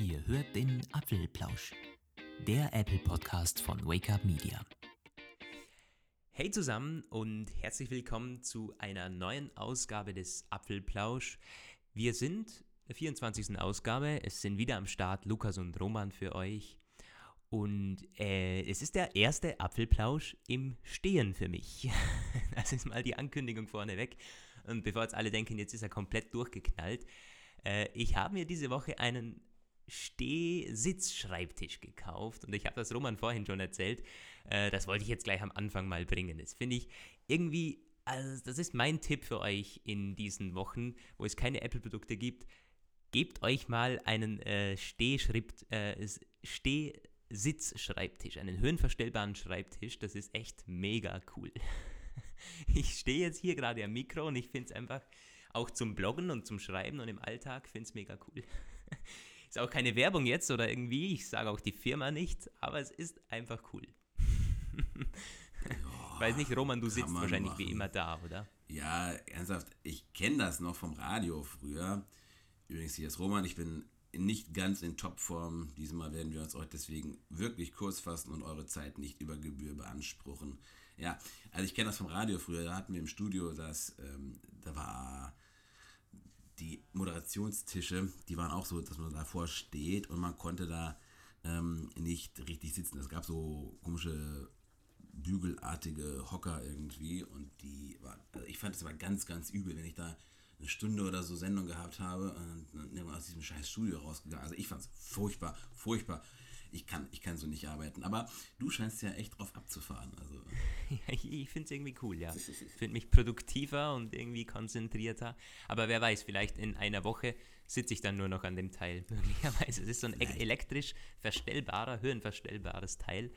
Ihr hört den Apfelplausch, der Apple Podcast von Wake Up Media. Hey zusammen und herzlich willkommen zu einer neuen Ausgabe des Apfelplausch. Wir sind der 24. Ausgabe. Es sind wieder am Start Lukas und Roman für euch. Und äh, es ist der erste Apfelplausch im Stehen für mich. Das ist mal die Ankündigung vorneweg. Und bevor jetzt alle denken, jetzt ist er komplett durchgeknallt. Äh, ich habe mir diese Woche einen Stehsitzschreibtisch gekauft und ich habe das Roman vorhin schon erzählt. Äh, das wollte ich jetzt gleich am Anfang mal bringen. Das finde ich irgendwie, also das ist mein Tipp für euch in diesen Wochen, wo es keine Apple-Produkte gibt. Gebt euch mal einen äh, äh, Stehsitzschreibtisch, einen höhenverstellbaren Schreibtisch. Das ist echt mega cool. ich stehe jetzt hier gerade am Mikro und ich finde es einfach auch zum Bloggen und zum Schreiben und im Alltag finde es mega cool. ist auch keine Werbung jetzt oder irgendwie, ich sage auch die Firma nicht, aber es ist einfach cool. ich weiß nicht, Roman, du sitzt wahrscheinlich machen. wie immer da, oder? Ja, ernsthaft, ich kenne das noch vom Radio früher. Übrigens, hier ist Roman, ich bin nicht ganz in Topform. Diesmal werden wir uns euch deswegen wirklich kurz fassen und eure Zeit nicht über Gebühr beanspruchen. Ja, also ich kenne das vom Radio früher, da hatten wir im Studio das, ähm, da war die Moderationstische, die waren auch so, dass man davor steht und man konnte da ähm, nicht richtig sitzen. Es gab so komische bügelartige Hocker irgendwie und die waren, also ich fand es aber ganz, ganz übel, wenn ich da eine Stunde oder so Sendung gehabt habe und dann aus diesem scheiß Studio rausgegangen. Also ich fand es furchtbar, furchtbar ich kann, ich kann so nicht arbeiten. Aber du scheinst ja echt drauf abzufahren. Also. ich finde es irgendwie cool, ja. Ich finde mich produktiver und irgendwie konzentrierter. Aber wer weiß, vielleicht in einer Woche sitze ich dann nur noch an dem Teil. Möglicherweise. Es ist so ein Nein. elektrisch verstellbarer, höhenverstellbares Teil.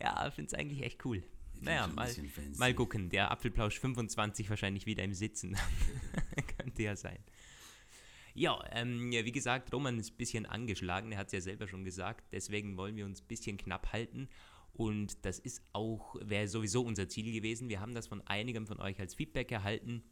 Ja, ich finde es eigentlich echt cool. Naja, mal, mal gucken. Der Apfelplausch 25 wahrscheinlich wieder im Sitzen. Könnte ja sein. Ja, ähm, wie gesagt, Roman ist ein bisschen angeschlagen, er hat es ja selber schon gesagt, deswegen wollen wir uns ein bisschen knapp halten. Und das ist auch, wäre sowieso unser Ziel gewesen. Wir haben das von einigen von euch als Feedback erhalten.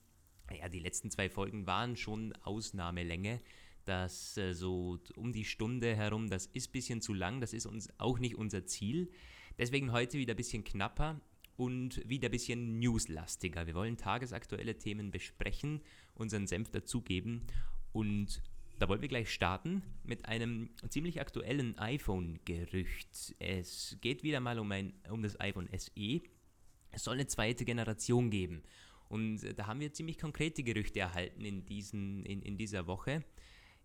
Ja, die letzten zwei Folgen waren schon Ausnahmelänge. Das äh, so um die Stunde herum, das ist ein bisschen zu lang, das ist uns auch nicht unser Ziel. Deswegen heute wieder ein bisschen knapper und wieder ein bisschen newslastiger. Wir wollen tagesaktuelle Themen besprechen, unseren Senf dazugeben und da wollen wir gleich starten mit einem ziemlich aktuellen iPhone-Gerücht. Es geht wieder mal um, ein, um das iPhone SE. Es soll eine zweite Generation geben. Und da haben wir ziemlich konkrete Gerüchte erhalten in, diesen, in, in dieser Woche.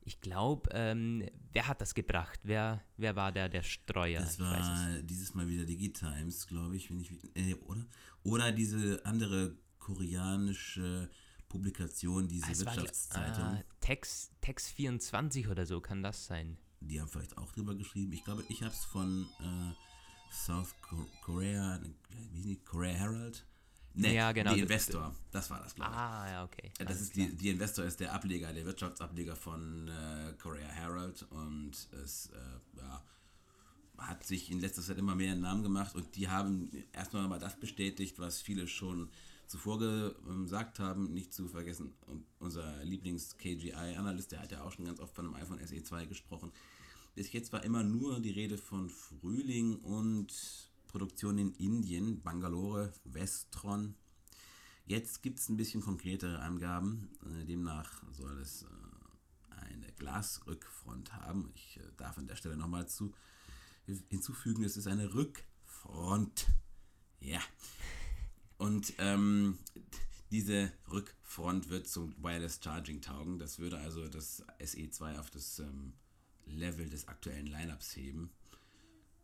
Ich glaube, ähm, wer hat das gebracht? Wer, wer war der, der Streuer? Das war dieses Mal wieder Digitimes, glaube ich, wenn ich äh, oder? Oder diese andere koreanische Publikation, diese ah, Wirtschaftszeitung. Äh, Text, Text 24 oder so, kann das sein? Die haben vielleicht auch drüber geschrieben. Ich glaube, ich habe es von äh, South Korea, wie ist die? Korea Herald? Nee, ja, genau. Die Investor, das war das, glaube ich. Ah, ja, okay. Das Alles ist die, die Investor ist der Ableger, der Wirtschaftsableger von äh, Korea Herald und es äh, ja, hat sich in letzter Zeit immer mehr einen Namen gemacht und die haben erstmal mal das bestätigt, was viele schon zuvor gesagt haben, nicht zu vergessen, unser Lieblings-KGI-Analyst, der hat ja auch schon ganz oft von einem iPhone SE 2 gesprochen. Bis jetzt war immer nur die Rede von Frühling und Produktion in Indien, Bangalore, Westron. Jetzt gibt es ein bisschen konkretere Angaben. Äh, demnach soll es äh, eine Glasrückfront haben. Ich äh, darf an der Stelle nochmal zu hinzufügen, es ist eine Rückfront. Ja, und ähm, diese Rückfront wird zum Wireless Charging taugen. Das würde also das SE2 auf das ähm, Level des aktuellen Lineups heben.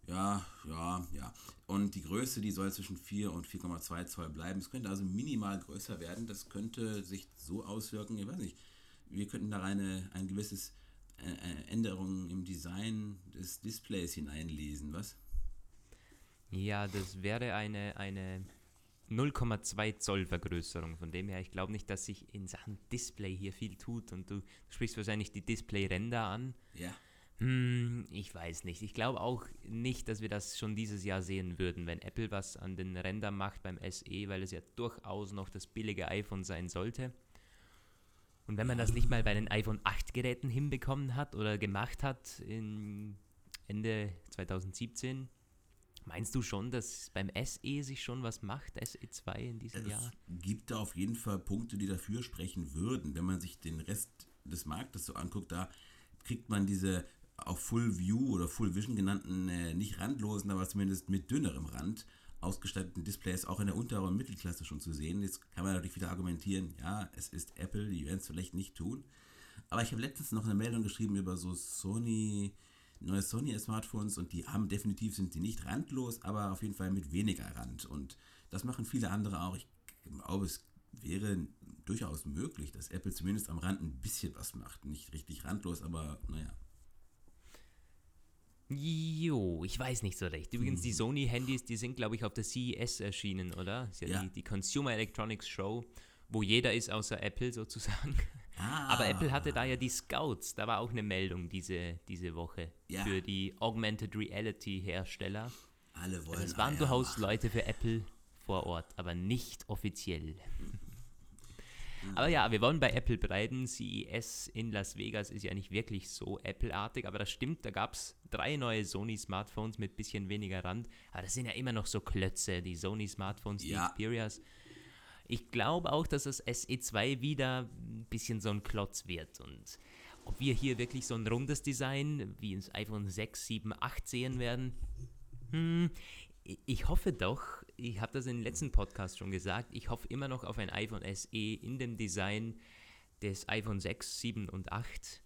Ja, ja, ja. Und die Größe, die soll zwischen 4 und 4,2 Zoll bleiben. Es könnte also minimal größer werden. Das könnte sich so auswirken, ich weiß nicht, wir könnten da eine, ein gewisses äh, äh Änderungen im Design des Displays hineinlesen, was? Ja, das wäre eine, eine 0,2 Zoll Vergrößerung. Von dem her, ich glaube nicht, dass sich in Sachen Display hier viel tut. Und du sprichst wahrscheinlich die Display-Ränder an. Ja. Hm, ich weiß nicht. Ich glaube auch nicht, dass wir das schon dieses Jahr sehen würden, wenn Apple was an den Rändern macht beim SE, weil es ja durchaus noch das billige iPhone sein sollte. Und wenn man das nicht mal bei den iPhone 8 Geräten hinbekommen hat oder gemacht hat in Ende 2017, meinst du schon, dass beim SE sich schon was macht, SE2 in diesem es Jahr? gibt da auf jeden Fall Punkte, die dafür sprechen würden. Wenn man sich den Rest des Marktes so anguckt, da kriegt man diese auf Full View oder Full Vision genannten, äh, nicht randlosen, aber zumindest mit dünnerem Rand ausgestatteten Displays auch in der unteren und Mittelklasse schon zu sehen. Jetzt kann man natürlich wieder argumentieren, ja, es ist Apple, die werden es vielleicht nicht tun. Aber ich habe letztens noch eine Meldung geschrieben über so Sony, neue Sony-Smartphones und die haben definitiv, sind die nicht randlos, aber auf jeden Fall mit weniger Rand. Und das machen viele andere auch. Ich glaube, es wäre durchaus möglich, dass Apple zumindest am Rand ein bisschen was macht. Nicht richtig randlos, aber naja. Jo, ich weiß nicht so recht. Übrigens, die Mhm. Sony-Handys, die sind, glaube ich, auf der CES erschienen, oder? Ist ja, Ja. Die, die Consumer Electronics Show, wo jeder ist außer Apple sozusagen. Ah, Aber Apple hatte da ja die Scouts, da war auch eine Meldung diese, diese Woche Ja. für die Augmented Reality Hersteller. alle wollen. Also es waren durchaus. Leute für Apple vor Ort, aber nicht offiziell. Aber ja, wir wollen bei Apple bleiben. CES in Las Vegas ist ja nicht wirklich so Apple-artig, aber das stimmt, da gab es drei neue Sony-Smartphones mit bisschen weniger Rand. Aber das sind ja immer noch so Klötze, die Sony-Smartphones, die Ja. Xperias. Ich glaube auch, dass das SE2 wieder ein bisschen so ein Klotz wird. Und ob wir hier wirklich so ein rundes Design wie ins iPhone 6, 7, 8 sehen werden, hm, ich- hoffe doch, ich habe das den letzten Podcast schon gesagt, ich hoffe immer noch auf ein iPhone SE in dem Design des iPhone 6, 7 und 8.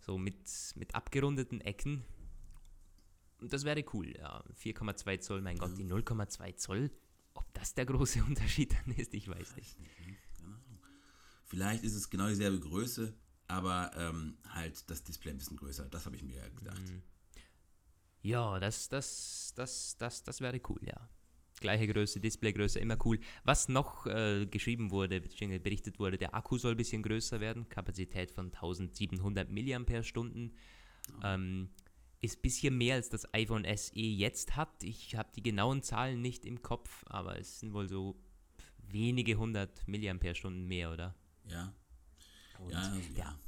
So mit, mit abgerundeten Ecken. Und das wäre cool, ja. 4,2 Zoll, mein Gott, die 0,2 Zoll. Ob das der große Unterschied dann ist, ich weiß nicht. Vielleicht ist es genau dieselbe Größe, aber ähm, halt das Display ein bisschen größer. Das habe ich mir gedacht. Mhm. Ja, das, das, das, das, das wäre cool, ja. Gleiche Größe, Displaygröße, immer cool. Was noch äh, geschrieben wurde, beziehungsweise berichtet wurde, der Akku soll ein bisschen größer werden, Kapazität von 1700 mAh. Ähm, ist ein bisschen mehr als das iPhone SE jetzt hat. Ich habe die genauen Zahlen nicht im Kopf, aber es sind wohl so wenige hundert mAh mehr, oder? Ja. Und Ja, also, der, ja.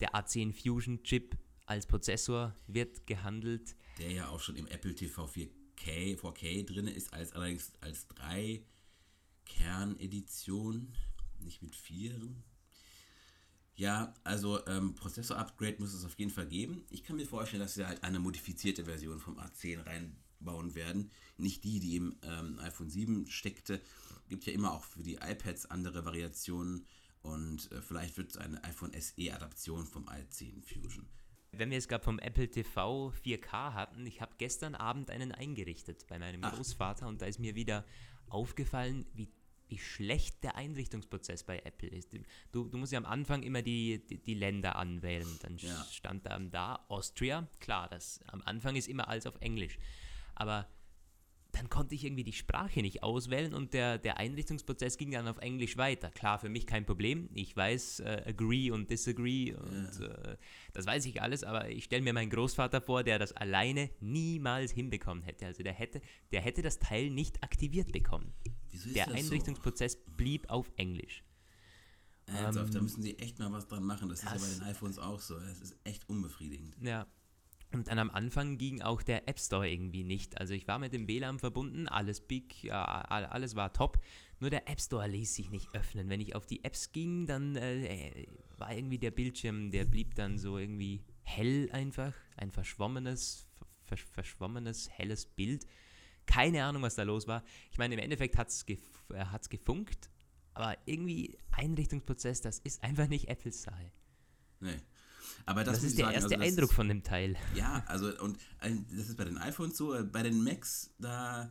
der A10 Fusion Chip als Prozessor wird gehandelt. Der ja auch schon im Apple TV 4K, 4K drin ist, als allerdings als 3 Kernedition, nicht mit 4. Ja, also ähm, Prozessor-Upgrade muss es auf jeden Fall geben. Ich kann mir vorstellen, dass sie halt eine modifizierte Version vom A10 reinbauen werden. Nicht die, die im ähm, iPhone 7 steckte. Gibt ja immer auch für die iPads andere Variationen. Und äh, vielleicht wird es eine iPhone SE-Adaption vom i10 Fusion. Wenn wir es gerade vom Apple TV 4K hatten, ich habe gestern Abend einen eingerichtet bei meinem Ach. Großvater und da ist mir wieder aufgefallen, wie, wie schlecht der Einrichtungsprozess bei Apple ist. Du, du musst ja am Anfang immer die, die, die Länder anwählen. Dann Ja. stand dann da Austria, klar, das am Anfang ist immer alles auf Englisch. Aber dann konnte ich irgendwie die Sprache nicht auswählen und der, der Einrichtungsprozess ging dann auf Englisch weiter. Klar, für mich kein Problem. Ich weiß äh, agree und disagree und äh, das weiß ich alles, aber ich stelle mir meinen Großvater vor, der das alleine niemals hinbekommen hätte. Also der hätte, der hätte das Teil nicht aktiviert bekommen. Der das so? Einrichtungsprozess blieb auf Englisch. Ernsthaft, da müssen sie echt mal was dran machen. Das, ist ja Ähm, das- bei den iPhones auch so. Das ist echt unbefriedigend. Ja. Und dann am Anfang ging auch der App Store irgendwie nicht. Also ich war mit dem WLAN verbunden, alles big, ja, all- alles war top. Nur der App Store ließ sich nicht öffnen. Wenn ich auf die Apps ging, dann äh, war irgendwie der Bildschirm, der blieb dann so irgendwie hell einfach. Ein verschwommenes, ver verschwommenes, helles Bild. Keine Ahnung, was da los war. Ich meine, im Endeffekt hat es gef äh, hat's gefunkt, aber irgendwie Einrichtungsprozess, das ist einfach nicht Apples Sache. Nee. Aber das, Das, ist der sagen, erste also Eindruck von dem Teil. Ja, also und äh, das ist bei den iPhones so, äh, bei den Macs, da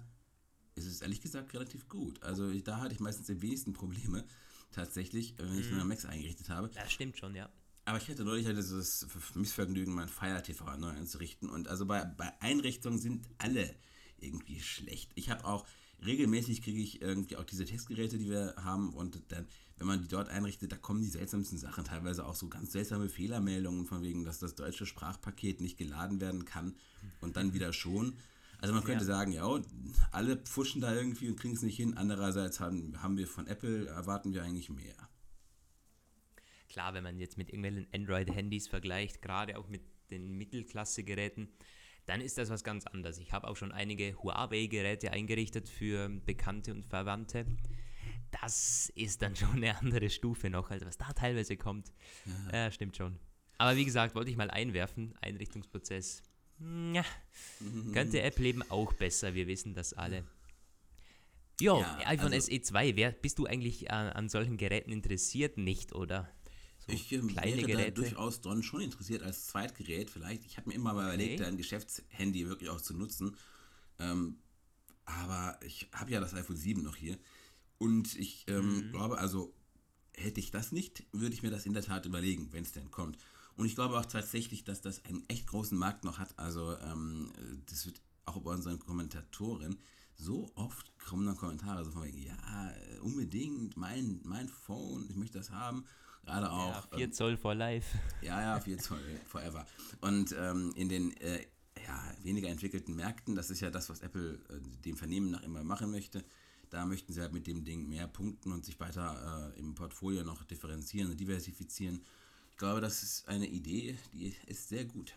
ist es ehrlich gesagt relativ gut. Also ich, da hatte ich meistens die wenigsten Probleme tatsächlich, äh, wenn ich Mhm. nur Macs eingerichtet habe. Das stimmt schon, ja. Aber ich hatte neulich halt dieses Missvergnügen, mein Fire TV neu einzurichten. Und also bei, bei Einrichtungen sind alle irgendwie schlecht. Ich habe auch regelmäßig kriege ich irgendwie auch diese Testgeräte, die wir haben. Und dann, wenn man die dort einrichtet, da kommen die seltsamsten Sachen. Teilweise auch so ganz seltsame Fehlermeldungen von wegen, dass das deutsche Sprachpaket nicht geladen werden kann und dann wieder schon. Also man könnte Ja. sagen, ja, alle pfuschen da irgendwie und kriegen es nicht hin. Andererseits haben, haben wir von Apple, erwarten wir eigentlich mehr. klar, wenn man jetzt mit irgendwelchen Android-Handys vergleicht, gerade auch mit den Mittelklasse-Geräten, dann ist das was ganz anderes. Ich habe auch schon einige Huawei-Geräte eingerichtet für Bekannte und Verwandte. Das ist dann schon eine andere Stufe noch, als was da teilweise kommt. Ja, ja stimmt schon. Aber wie gesagt, wollte ich mal einwerfen, Einrichtungsprozess. Ja, könnte Apple eben auch besser, wir wissen das alle. Jo, ja, iPhone also, SE2, wer, bist du eigentlich äh, an solchen Geräten interessiert? Nicht, oder? So ich ähm, kleine wäre Geräte. da durchaus dran schon interessiert als Zweitgerät vielleicht. Ich habe mir immer mal überlegt, okay. ein Geschäftshandy wirklich auch zu nutzen. Ähm, aber ich habe ja das iPhone 7 noch hier. Und ich ähm, mhm. glaube, also hätte ich das nicht, würde ich mir das in der Tat überlegen, wenn es denn kommt. Und ich glaube auch tatsächlich, dass das einen echt großen Markt noch hat. Also ähm, das wird auch bei unseren Kommentatoren so oft kommen dann Kommentare so von wegen, ja, unbedingt, mein, mein Phone, ich möchte das haben. Gerade auch. Ja, 4 ähm, Zoll for life. Ja, ja, 4 Zoll forever. Und ähm, in den äh, ja, weniger entwickelten Märkten, das ist ja das, was Apple äh, dem Vernehmen nach immer machen möchte, da möchten sie halt mit dem Ding mehr punkten und sich weiter äh, im Portfolio noch differenzieren und diversifizieren. Ich glaube, das ist eine Idee, die ist sehr gut.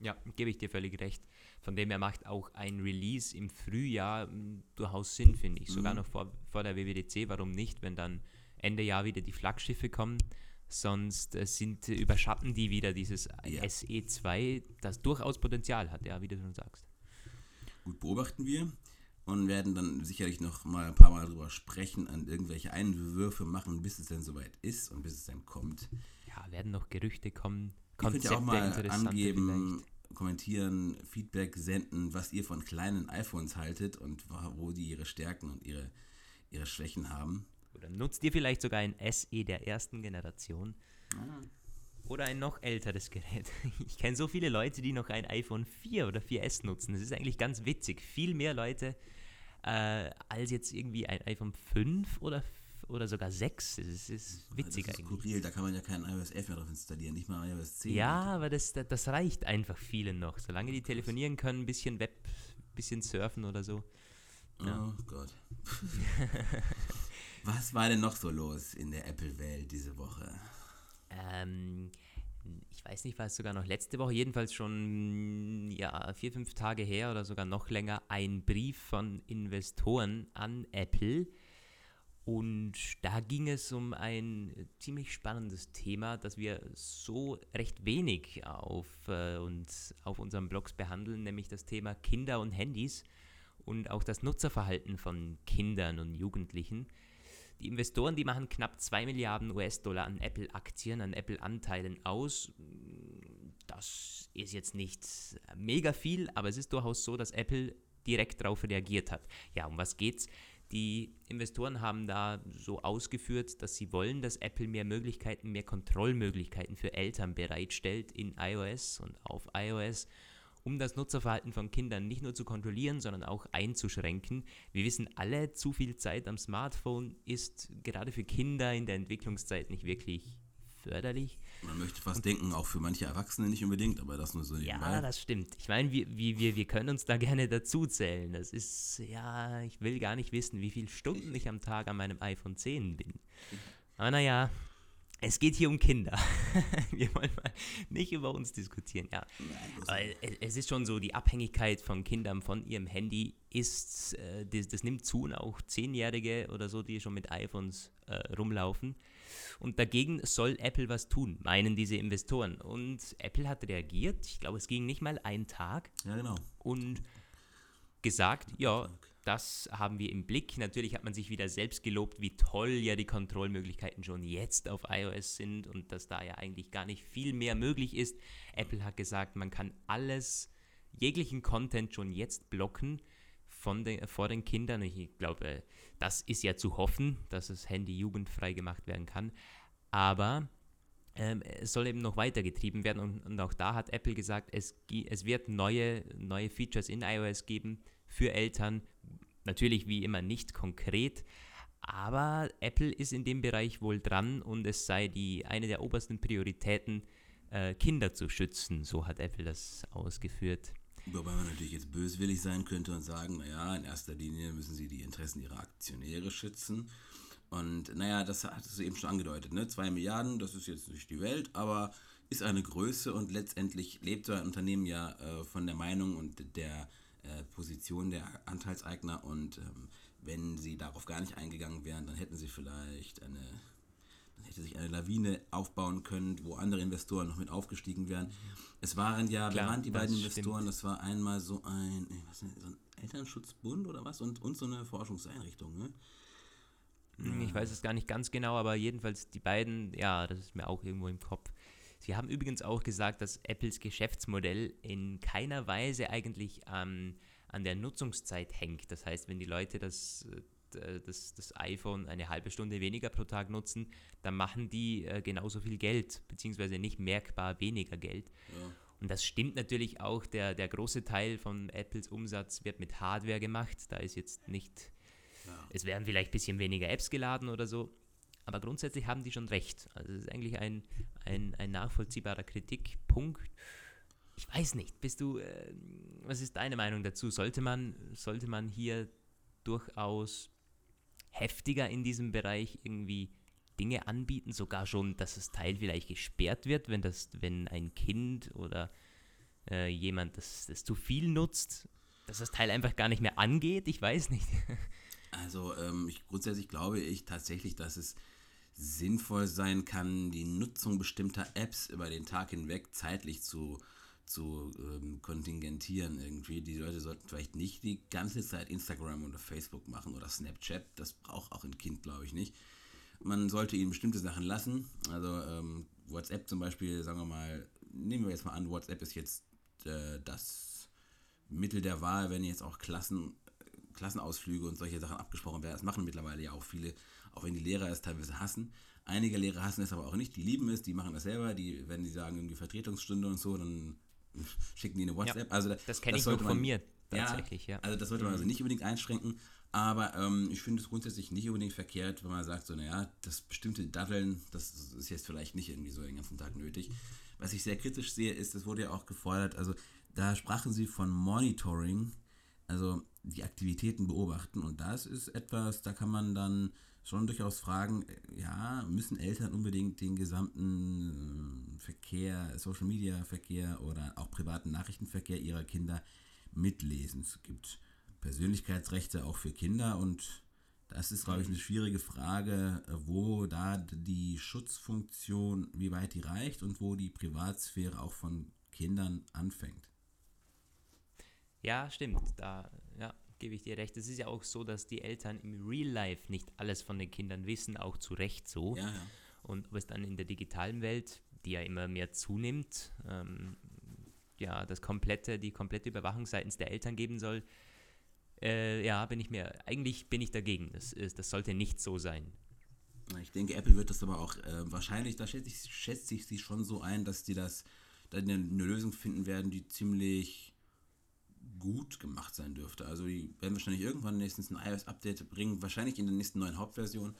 Ja, gebe ich dir völlig recht. Von dem her macht auch ein Release im Frühjahr hm, durchaus Sinn, finde ich. Sogar mhm. noch vor, vor der WWDC. Warum nicht, wenn dann Ende Jahr wieder die Flaggschiffe kommen? Sonst äh, sind, überschatten die wieder dieses ja. SE2, das durchaus Potenzial hat, ja, wie du schon sagst. Gut, beobachten wir und werden dann sicherlich noch mal ein paar Mal darüber sprechen, an irgendwelche Einwürfe machen, bis es dann soweit ist und bis es dann kommt. Ja, werden noch Gerüchte kommen. Konzepte, Ihr könnt ja auch mal angeben, vielleicht. kommentieren, Feedback senden, was ihr von kleinen iPhones haltet und wo die ihre Stärken und ihre, ihre Schwächen haben. Oder nutzt ihr vielleicht sogar ein SE der ersten Generation? Ah. Oder ein noch älteres Gerät. Ich kenne so viele Leute, die noch ein iPhone 4 oder 4S nutzen. Das ist eigentlich ganz witzig. Viel mehr Leute äh, als jetzt irgendwie ein iPhone 5 oder 4 oder sogar 6. Das ist witzig das ist eigentlich. Skurril, da kann man ja keinen iOS 11 mehr drauf installieren, nicht mal iOS 10. Ja, aber das, das reicht einfach vielen noch. Solange die telefonieren können, ein bisschen Web, ein bisschen surfen oder so. Ja. Oh Gott. Was war denn noch so los in der Apple-Welt diese Woche? Ähm, ich weiß nicht, war es sogar noch letzte Woche, jedenfalls schon ja, vier, fünf Tage her oder sogar noch länger, ein Brief von Investoren an Apple, und da ging es um ein ziemlich spannendes Thema, das wir so recht wenig auf, äh, uns, auf unseren Blogs behandeln, nämlich das Thema Kinder und Handys und auch das Nutzerverhalten von Kindern und Jugendlichen. Die Investoren, die machen knapp 2 Milliarden US-Dollar an Apple-Aktien, an Apple-Anteilen aus. Das ist jetzt nicht mega viel, aber es ist durchaus so, dass Apple direkt darauf reagiert hat. Ja, um was geht's? Die Investoren haben da so ausgeführt, dass sie wollen, dass Apple mehr Möglichkeiten, mehr Kontrollmöglichkeiten für Eltern bereitstellt in iOS und auf iOS, um das Nutzerverhalten von Kindern nicht nur zu kontrollieren, sondern auch einzuschränken. Wir wissen alle, zu viel Zeit am Smartphone ist gerade für Kinder in der Entwicklungszeit nicht wirklich förderlich. Man möchte fast denken, auch für manche Erwachsene nicht unbedingt, aber das nur so nebenbei. Ja, das stimmt. Ich meine, wir, wir, wir können uns da gerne dazu zählen. Das ist, ja, ich will gar nicht wissen, wie viele Stunden ich am Tag an meinem iPhone 10 bin. Aber naja, es geht hier um Kinder. Wir wollen mal nicht über uns diskutieren, ja. Es ist schon so, die Abhängigkeit von Kindern von ihrem Handy ist, äh, das, das, nimmt zu und auch Zehnjährige oder so, die schon mit iPhones äh, rumlaufen. Und dagegen soll Apple was tun, meinen diese Investoren. Und Apple hat reagiert, ich glaube, es ging nicht mal einen Tag. Ja, genau. Und gesagt, ja, das haben wir im Blick. Natürlich hat man sich wieder selbst gelobt, wie toll ja die Kontrollmöglichkeiten schon jetzt auf iOS sind und dass da ja eigentlich gar nicht viel mehr möglich ist. Apple hat gesagt, man kann alles, jeglichen Content schon jetzt blocken von den, vor den Kindern. Ich glaube, das ist ja zu hoffen, dass das Handy jugendfrei gemacht werden kann. Aber ähm, es soll eben noch weitergetrieben werden und, und, auch da hat Apple gesagt, es, es wird neue, neue Features in iOS geben für Eltern. Natürlich wie immer nicht konkret, aber Apple ist in dem Bereich wohl dran und es sei die eine der obersten Prioritäten, äh, Kinder zu schützen. So hat Apple das ausgeführt. Wobei man natürlich jetzt böswillig sein könnte und sagen, naja, in erster Linie müssen sie die Interessen ihrer Aktionäre schützen. Und naja, das hattest du eben schon angedeutet, ne? Zwei Milliarden, das ist jetzt nicht die Welt, aber ist eine Größe und letztendlich lebt so ein Unternehmen ja äh, von der Meinung und der Position der Anteilseigner und ähm, wenn sie darauf gar nicht eingegangen wären, dann hätten sie vielleicht eine, dann hätte sich eine Lawine aufbauen können, wo andere Investoren noch mit aufgestiegen wären. Es waren ja, Klar, wer waren die beiden Investoren? Das war einmal so ein, äh, was, so ein Elternschutzbund oder was und, und so eine Forschungseinrichtung, ne? Hm, Ich weiß es gar nicht ganz genau, aber jedenfalls die beiden, ja, das ist mir auch irgendwo im Kopf. Sie haben übrigens auch gesagt, dass Apples Geschäftsmodell in keiner Weise eigentlich ähm, an der Nutzungszeit hängt. Das heißt, wenn die Leute das, äh, das, das iPhone eine halbe Stunde weniger pro Tag nutzen, dann machen die äh, genauso viel Geld, beziehungsweise nicht merkbar weniger Geld. Ja. Und das stimmt natürlich auch, der, der große Teil von Apples Umsatz wird mit Hardware gemacht. Da ist jetzt nicht, Ja. es werden vielleicht ein bisschen weniger Apps geladen oder so. Aber grundsätzlich haben die schon recht. Also es ist eigentlich ein, ein, ein nachvollziehbarer Kritikpunkt. Ich weiß nicht, bist du, äh, was ist deine Meinung dazu? Sollte man, sollte man hier durchaus heftiger in diesem Bereich irgendwie Dinge anbieten, sogar schon, dass das Teil vielleicht gesperrt wird, wenn das, wenn ein Kind oder äh, jemand das, das zu viel nutzt, dass das Teil einfach gar nicht mehr angeht? Ich weiß nicht. Also ähm, ich, grundsätzlich glaube ich tatsächlich, dass es sinnvoll sein kann, die Nutzung bestimmter Apps über den Tag hinweg zeitlich zu, zu ähm, kontingentieren irgendwie. Die Leute sollten vielleicht nicht die ganze Zeit Instagram oder Facebook machen oder Snapchat. Das braucht auch ein Kind, glaube ich, nicht. Man sollte ihnen bestimmte Sachen lassen. Also ähm, WhatsApp zum Beispiel, sagen wir mal, nehmen wir jetzt mal an, WhatsApp ist jetzt äh, das Mittel der Wahl, wenn jetzt auch Klassen, Klassenausflüge und solche Sachen abgesprochen werden. Das machen mittlerweile ja auch viele, auch wenn die Lehrer es teilweise hassen. Einige Lehrer hassen es aber auch nicht, die lieben es, die machen das selber, die, wenn die sagen, irgendwie Vertretungsstunde und so, dann schicken die eine WhatsApp. also da- Das kenne ich nur von mir tatsächlich, ja. Also das sollte man also nicht unbedingt einschränken, aber ähm, ich finde es grundsätzlich nicht unbedingt verkehrt, wenn man sagt, so, naja, das bestimmte Daddeln, das ist jetzt vielleicht nicht irgendwie so den ganzen Tag nötig. Was ich sehr kritisch sehe, ist, das wurde ja auch gefordert, also da sprachen sie von Monitoring, also die Aktivitäten beobachten und das ist etwas, da kann man dann schon durchaus fragen, äh, ja, müssen Eltern unbedingt den gesamten äh, Verkehr, Social Media Verkehr oder auch privaten Nachrichtenverkehr ihrer Kinder mitlesen? Es gibt Persönlichkeitsrechte auch für Kinder und das ist, glaube ich, eine schwierige Frage, äh, wo da die Schutzfunktion, wie weit die reicht und wo die Privatsphäre auch von Kindern anfängt. Ja, stimmt. Da gebe ich dir recht. Es ist ja auch so, dass die Eltern im Real Life nicht alles von den Kindern wissen, auch zu Recht so. Ja, ja. Und ob es dann in der digitalen Welt, die ja immer mehr zunimmt, ähm, ja, das komplette, die komplette Überwachung seitens der Eltern geben soll, äh, ja, bin ich mir, eigentlich bin ich dagegen. Das, ist, das sollte nicht so sein. Ich denke, Apple wird das aber auch äh, wahrscheinlich, da schätze ich, schätze ich sie schon so ein, dass die das dann eine, eine Lösung finden werden, die ziemlich gut gemacht sein dürfte. Also die werden wahrscheinlich irgendwann nächstens ein iOS-Update bringen, wahrscheinlich in der nächsten neuen Hauptversion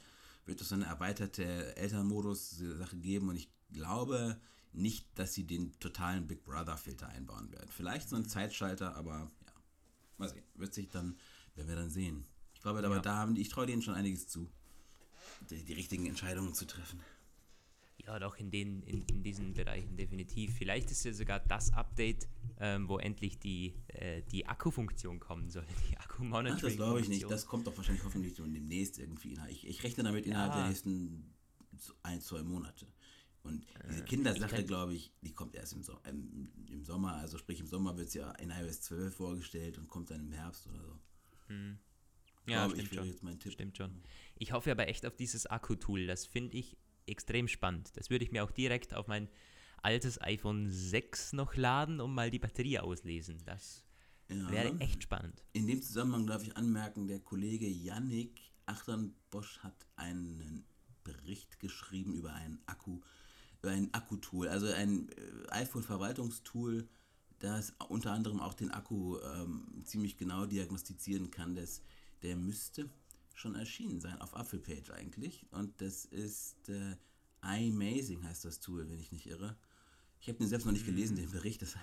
wird es so eine erweiterte Elternmodus-Sache geben und ich glaube nicht, dass sie den totalen Big Brother-Filter einbauen werden. Vielleicht so ein Zeitschalter, aber ja, mal sehen. Wird sich dann, werden wir dann sehen. Ich glaube, aber Ja. da haben die, ich traue denen schon einiges zu, die, die richtigen Entscheidungen zu treffen. Ja, doch in, den, in, in diesen Bereichen definitiv. Vielleicht ist ja sogar das Update, ähm, wo endlich die, äh, die Akkufunktion kommen soll. Die Ach, Akku-Monitoring. das glaube ich nicht. Das kommt doch wahrscheinlich hoffentlich so demnächst irgendwie. Ich, ich rechne damit innerhalb Ja. der nächsten ein, zwei Monate. Und diese ich Kindersache, glaube ich, die kommt erst im, so im, im Sommer. Also sprich, im Sommer wird es ja in iOS 12 vorgestellt und kommt dann im Herbst oder so. Ja, glaube stimmt schon. jetzt mein Tipp. Stimmt schon. Ich hoffe aber echt auf dieses Akku-Tool. Das finde ich extrem spannend. Das würde ich mir auch direkt auf mein altes iPhone 6 noch laden und mal die Batterie auslesen. Das Ja. wäre echt spannend. In dem Zusammenhang darf ich anmerken, der Kollege Yannick Achternbosch hat einen Bericht geschrieben über einen Akku, über ein Akkutool, also ein äh, iPhone-Verwaltungstool, das unter anderem auch den Akku ähm, ziemlich genau diagnostizieren kann. Das, der müsste schon erschienen sein auf Apfelpage eigentlich. Und das ist äh, iMazing heißt das Tool, wenn ich nicht irre. Ich habe den selbst noch nicht gelesen, den Bericht. Das,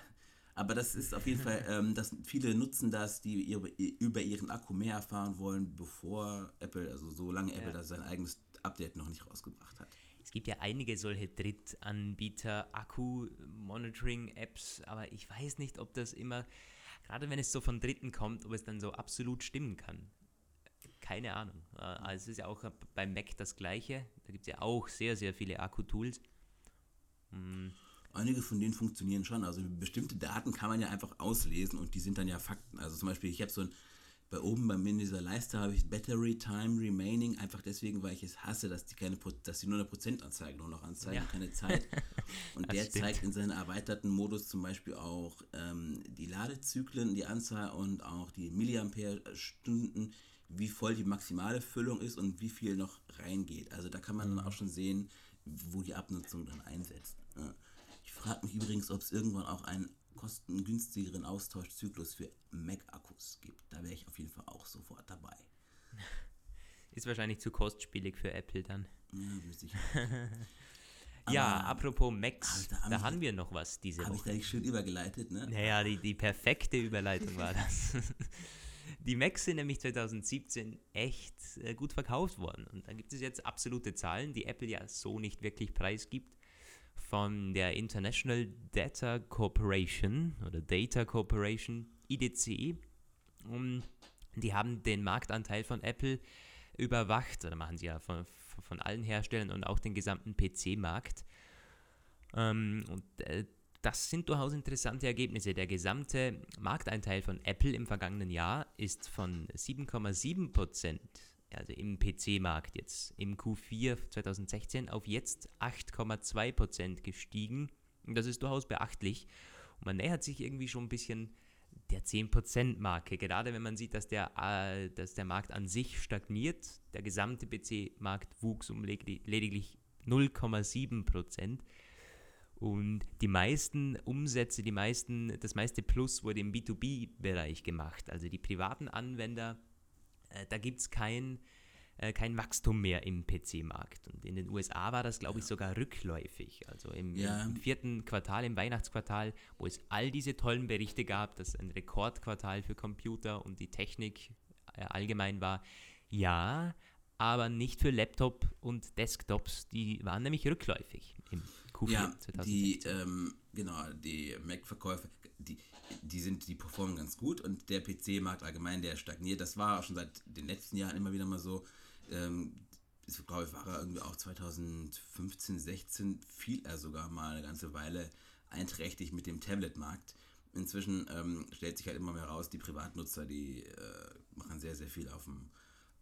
aber das ist auf jeden Fall, ähm, dass viele nutzen das, die ihre, über ihren Akku mehr erfahren wollen, bevor Apple, also solange Apple Ja. das sein eigenes Update noch nicht rausgebracht hat. Es gibt ja einige solche Drittanbieter, Akku-Monitoring-Apps, aber ich weiß nicht, ob das immer, gerade wenn es so von Dritten kommt, ob es dann so absolut stimmen kann. Keine Ahnung. Äh, also es ist ja auch beim Mac das Gleiche. Da gibt es ja auch sehr, sehr viele Akku-Tools. Hm. Einige von denen funktionieren schon. Also bestimmte Daten kann man ja einfach auslesen und die sind dann ja Fakten. Also zum Beispiel, ich habe so ein bei oben bei mir in dieser Leiste habe ich Battery Time Remaining, einfach deswegen, weil ich es hasse, dass die keine dass die nur eine Prozentanzeige nur noch anzeigen, ja. keine Zeit. Und der stimmt. zeigt in seinem erweiterten Modus zum Beispiel auch ähm, die Ladezyklen, die Anzahl und auch die Milliampere-Stunden, wie voll die maximale Füllung ist und wie viel noch reingeht. Also da kann man mhm. dann auch schon sehen, wo die Abnutzung dann einsetzt. Ich frage mich übrigens, ob es irgendwann auch einen kostengünstigeren Austauschzyklus für Mac-Akkus gibt. Da wäre ich auf jeden Fall auch sofort dabei. Ist wahrscheinlich zu kostspielig für Apple dann. Ja, ja, apropos Macs, da, da haben wir noch was diese Woche. Habe ich da schön übergeleitet, ne? Naja, die, die perfekte Überleitung war das. Die Macs sind nämlich 2017 echt äh, gut verkauft worden. Und dann gibt es jetzt absolute Zahlen, die Apple ja so nicht wirklich preisgibt von der International Data Corporation oder Data Corporation, IDC. Und die haben den Marktanteil von Apple überwacht, oder machen sie ja von, von allen Herstellern und auch den gesamten PC-Markt. Ähm, und äh, das sind durchaus interessante Ergebnisse. Der gesamte Markteinteil von Apple im vergangenen Jahr ist von 7,7 Prozent also im PC-Markt jetzt im Q4 2016 auf jetzt 8,2% gestiegen. Und das ist durchaus beachtlich. Und man nähert sich irgendwie schon ein bisschen der 10%-Marke, gerade wenn man sieht, dass der, äh, dass der Markt an sich stagniert. Der gesamte PC-Markt wuchs um lediglich 0,7%. Und die meisten Umsätze, die meisten, das meiste Plus wurde im B2B-Bereich gemacht. Also die privaten Anwender äh, da gibt es kein, äh, kein Wachstum mehr im PC-Markt. Und in den USA war das, glaube ich, sogar rückläufig. Also im, ja. im, vierten Quartal, im Weihnachtsquartal, wo es all diese tollen Berichte gab, dass ein Rekordquartal für Computer und die Technik äh, allgemein war. Ja, aber nicht für Laptop und Desktops. Die waren nämlich rückläufig im Q4 ja, 2016. Die, ähm, genau, die Mac-Verkäufe, die, die sind, die performen ganz gut und der PC-Markt allgemein, der stagniert. Das war auch schon seit den letzten Jahren immer wieder mal so. Ähm, ich glaube, war er irgendwie auch 2015, 16 fiel er sogar mal eine ganze Weile einträchtig mit dem Tablet-Markt. Inzwischen ähm, stellt sich halt immer mehr raus, die Privatnutzer, die äh, machen sehr, sehr viel auf dem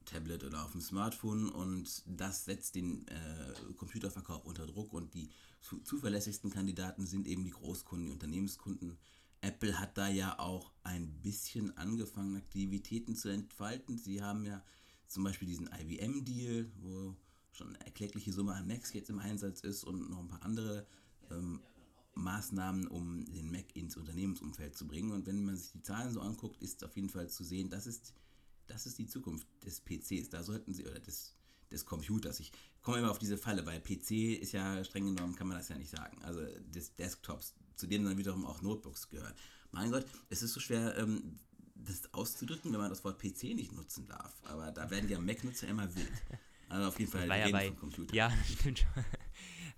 Tablet oder auf dem Smartphone und das setzt den äh, Computerverkauf unter Druck und die zu zuverlässigsten Kandidaten sind eben die Großkunden, die Unternehmenskunden, Apple hat da ja auch ein bisschen angefangen, Aktivitäten zu entfalten. Sie haben ja zum Beispiel diesen IBM-Deal, wo schon eine erkleckliche Summe an Macs jetzt im Einsatz ist und noch ein paar andere ähm, Maßnahmen, um den Mac ins Unternehmensumfeld zu bringen. Und wenn man sich die Zahlen so anguckt, ist auf jeden Fall zu sehen, das ist, das ist die Zukunft des PCs. Da sollten sie, oder des, des Computers. Ich komme immer auf diese Falle, weil PC ist ja streng genommen, kann man das ja nicht sagen. Also des Desktops, zu denen dann wiederum auch Notebooks gehören. Mein Gott, es ist so schwer, ähm, das auszudrücken, wenn man das Wort PC nicht nutzen darf. Aber da werden ja Mac-Nutzer immer wild. Also auf jeden Fall ja bei, Computer. Ja, stimmt schon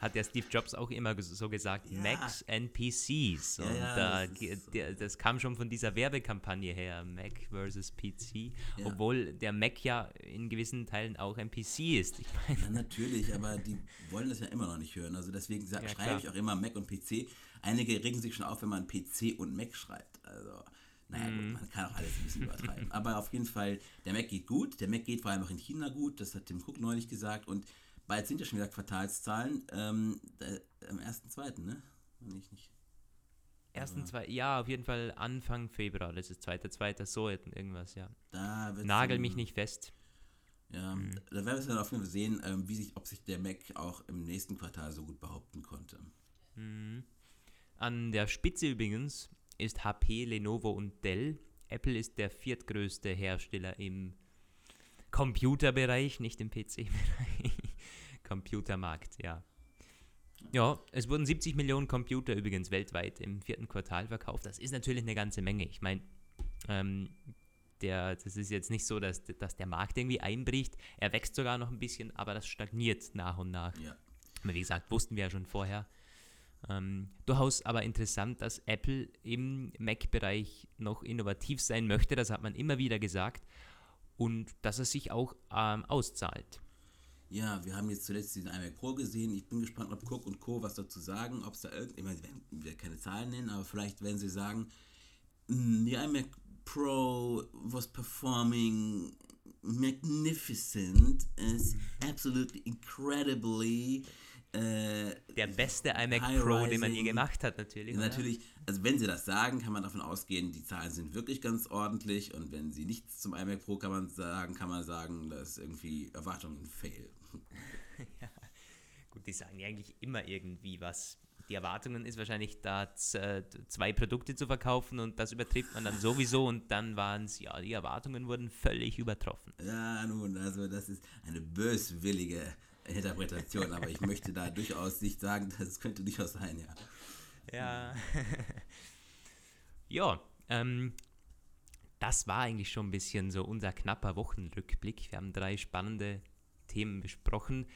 hat der Steve Jobs auch immer so gesagt, ja. Macs and PCs. Und ja, ja, das, ist, der, das, kam schon von dieser Werbekampagne her, Mac versus PC, obwohl der Mac ja in gewissen Teilen auch ein PC ist. Ich mein, ja, natürlich, aber die wollen das ja immer noch nicht hören. Also deswegen schreibe klar. ich auch immer Mac und PC. Einige regen sich schon auf, wenn man PC und Mac schreibt. Also naja, gut, mhm. man kann auch alles ein bisschen übertreiben. Aber auf jeden Fall, der Mac geht gut. Der Mac geht vor allem auch in China gut. Das hat Tim Cook neulich gesagt. Und bald sind ja schon wieder Quartalszahlen. Ähm, der, am 1.2., ne? Nicht, nicht. Ersten, zwei, ja, auf jeden Fall Anfang Februar, das ist zweiter, zweiter, so irgendwas, ja. Da Nagel mich nicht fest. Ja, mhm. da werden wir dann auf jeden Fall sehen, ähm, wie sich, ob sich der Mac auch im nächsten Quartal so gut behaupten konnte. Mhm. An der Spitze übrigens ist HP, Lenovo und Dell. Apple ist der viertgrößte Hersteller im Computerbereich, nicht im PC-Bereich. Computermarkt, ja. Ja, es wurden 70 Millionen Computer übrigens weltweit im vierten Quartal verkauft. Das ist natürlich eine ganze Menge. Ich meine, ähm, der, das ist jetzt nicht so, dass, dass der Markt irgendwie einbricht. Er wächst sogar noch ein bisschen, aber das stagniert nach und nach. Ja. Wie gesagt, wussten wir ja schon vorher. Ähm, durchaus aber interessant, dass Apple im Mac-Bereich noch innovativ sein möchte, das hat man immer wieder gesagt, und dass es sich auch ähm, auszahlt. Ja, wir haben jetzt zuletzt diesen iMac Pro gesehen. Ich bin gespannt, ob Cook und Co. was dazu sagen, ob es da irgend, ich meine, wir werden keine Zahlen nennen, aber vielleicht werden sie sagen, "Mm, the iMac Pro was performing magnificent, is absolutely incredibly äh, Der beste iMac Pro, den man je gemacht hat, natürlich. oder? Natürlich, also wenn sie das sagen, kann man davon ausgehen, die Zahlen sind wirklich ganz ordentlich und wenn sie nichts zum iMac Pro kann man sagen, kann man sagen, dass irgendwie Erwartungen fail. Gut, die sagen ja eigentlich immer irgendwie was. Die Erwartungen ist wahrscheinlich da z- zwei Produkte zu verkaufen und das übertrifft man dann sowieso und dann waren es, ja, die Erwartungen wurden völlig übertroffen. Ja, nun, also das ist eine böswillige Interpretation, aber ich möchte da durchaus nicht sagen, das könnte durchaus sein, ja. Ja. ja, ähm, das war eigentlich schon ein bisschen so unser knapper Wochenrückblick. Wir haben drei spannende Themen besprochen.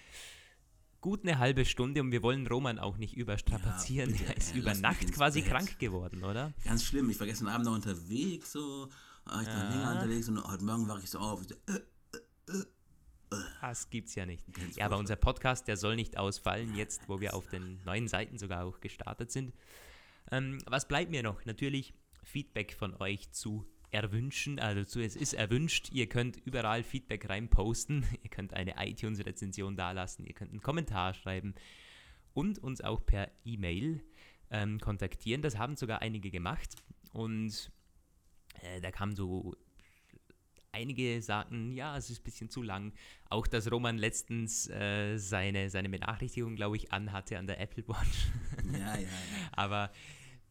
Gut eine halbe Stunde und wir wollen Roman auch nicht überstrapazieren. Ja, er ist äh, über Nacht quasi Bett. krank geworden, oder? Ganz schlimm, ich war gestern Abend noch unterwegs, so, ah, ich war Ja. länger unterwegs und heute Morgen wache ich so auf. Ich so, äh, Das gibt's ja nicht. Ganz Ja, aber unser Podcast, der soll nicht ausfallen, jetzt wo wir auf den neuen Seiten sogar auch gestartet sind. Ähm, was bleibt mir noch? Natürlich Feedback von euch zu erwünschen. Also zu, es ist erwünscht. Ihr könnt überall Feedback reinposten. Ihr könnt eine iTunes-Rezension dalassen. Ihr könnt einen Kommentar schreiben und uns auch per E-Mail ähm, kontaktieren. Das haben sogar einige gemacht. Und äh, da kam so einige sagten, ja, es ist ein bisschen zu lang. Auch, dass Roman letztens äh, seine, seine Benachrichtigung, glaube ich, anhatte an der Apple Watch. ja, ja, ja. Aber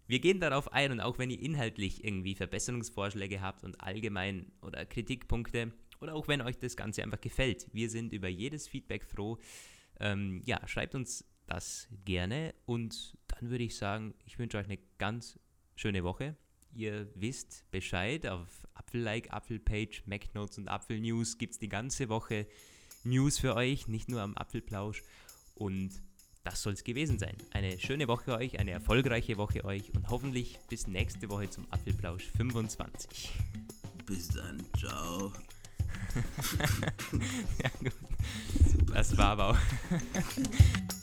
wir gehen darauf ein und auch wenn ihr inhaltlich irgendwie Verbesserungsvorschläge habt und allgemein oder Kritikpunkte oder auch wenn euch das Ganze einfach gefällt, wir sind über jedes Feedback froh. Ähm, ja, schreibt uns das gerne und dann würde ich sagen, ich wünsche euch eine ganz schöne Woche. Ihr wisst Bescheid, auf Apfel-Like, Apfel-Page, MacNotes und Apfel-News gibt es die ganze Woche News für euch, nicht nur am Apfelplausch. Und das soll es gewesen sein. Eine schöne Woche euch, eine erfolgreiche Woche euch und hoffentlich bis nächste Woche zum Apfelplausch 25. Bis dann, ciao. ja, gut. Das war aber auch.